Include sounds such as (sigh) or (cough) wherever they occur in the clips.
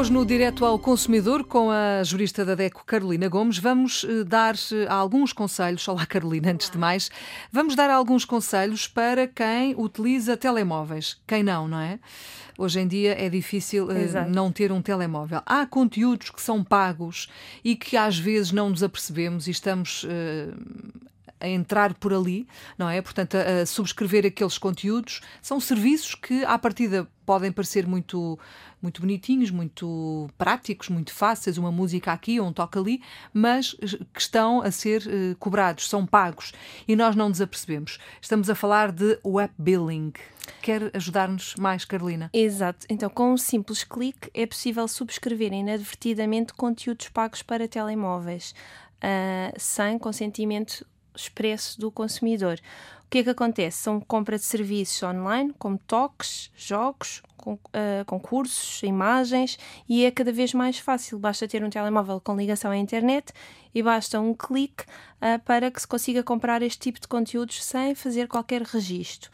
Hoje, no Direto ao Consumidor, com a jurista da DECO, Carolina Gomes, vamos eh, dar eh, alguns conselhos. Olá, Carolina, antes de mais. Vamos dar alguns conselhos para quem utiliza telemóveis. Quem não, não é? Hoje em dia é difícil uh, não ter um telemóvel. Há conteúdos que são pagos e que às vezes não nos apercebemos e estamos uh, a entrar por ali, não é? Portanto, a, a, subscrever aqueles conteúdos. São serviços que, à partida, podem parecer muito, muito bonitinhos, muito práticos, muito fáceis, uma música aqui ou um toque ali, mas que estão a ser uh, cobrados, são pagos e nós não nos apercebemos. Estamos a falar de web billing. Quer ajudar-nos mais, Carolina? Exato. Então, com um simples clique, é possível subscrever inadvertidamente conteúdos pagos para telemóveis, uh, sem consentimento expresso do consumidor. O que é que acontece? São compra de serviços online, como toques, jogos, uh, concursos, imagens, e é cada vez mais fácil. Basta ter um telemóvel com ligação à internet e basta um clique uh, para que se consiga comprar este tipo de conteúdos sem fazer qualquer registro.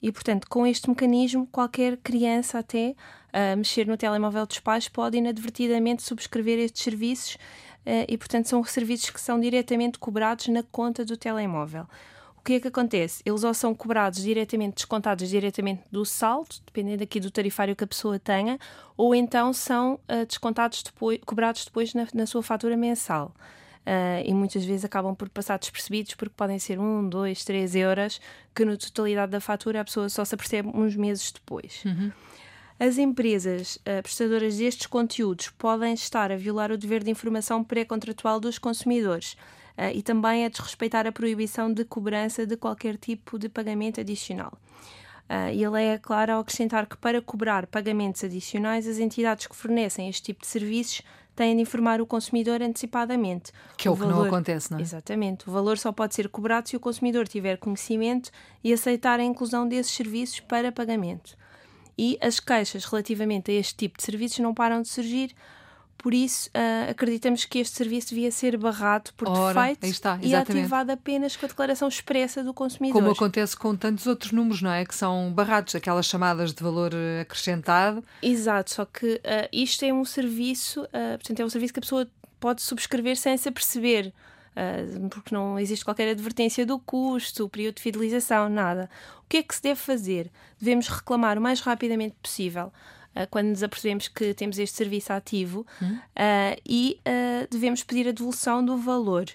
E, portanto, com este mecanismo, qualquer criança até uh, mexer no telemóvel dos pais pode inadvertidamente subscrever estes serviços eh, e, portanto, são serviços que são diretamente cobrados na conta do telemóvel. O que é que acontece? Eles ou são cobrados diretamente, descontados diretamente do saldo, dependendo aqui do tarifário que a pessoa tenha, ou então são uh, descontados depois, cobrados depois na, na sua fatura mensal. Uh, e muitas vezes acabam por passar despercebidos porque podem ser 1, 2, 3 euros que na totalidade da fatura a pessoa só se apercebe uns meses depois. Uhum. As empresas uh, prestadoras destes conteúdos podem estar a violar o dever de informação pré-contratual dos consumidores uh, e também a desrespeitar a proibição de cobrança de qualquer tipo de pagamento adicional. Uh, e ele é claro ao acrescentar que para cobrar pagamentos adicionais, as entidades que fornecem este tipo de serviços têm de informar o consumidor antecipadamente. Que é o, o valor, que não acontece, não é? Exatamente. O valor só pode ser cobrado se o consumidor tiver conhecimento e aceitar a inclusão desses serviços para pagamento e as queixas relativamente a este tipo de serviços não param de surgir. Por isso, uh, acreditamos que este serviço devia ser barrado por Ora, defeito está, e ativado apenas com a declaração expressa do consumidor. Como acontece com tantos outros números, não é? Que são barrados, aquelas chamadas de valor acrescentado. Exato, só que uh, isto é um serviço, uh, portanto, é um serviço que a pessoa pode subscrever sem se aperceber. Uh, porque não existe qualquer advertência do custo, período de fidelização, nada. O que é que se deve fazer? Devemos reclamar o mais rapidamente possível. Uh, quando nos apercebemos que temos este serviço ativo uh, e devemos pedir a devolução do valor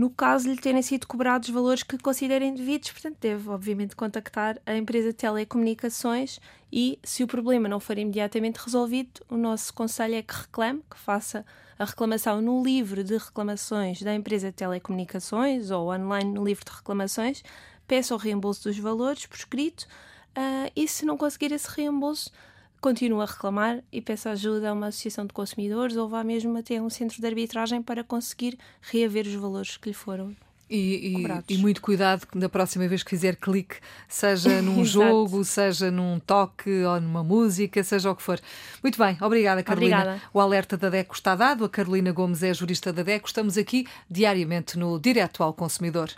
no caso de lhe terem sido cobrados valores que considerem devidos, portanto, deve, obviamente, contactar a empresa de telecomunicações e, se o problema não for imediatamente resolvido, o nosso conselho é que reclame, que faça a reclamação no livro de reclamações da empresa de telecomunicações ou online no livro de reclamações, peça o reembolso dos valores por escrito uh, e, se não conseguir esse reembolso, continua a reclamar e peça ajuda a uma associação de consumidores ou vá mesmo até um centro de arbitragem para conseguir reaver os valores que lhe foram e, e, e, muito cuidado da próxima vez que fizer clique, seja (laughs) num jogo, seja num toque ou numa música, seja o que for. Muito bem, obrigada, Carolina. Obrigada. O alerta da DECO está dado. A Carolina Gomes é jurista da DECO. Estamos aqui diariamente no Direto ao Consumidor.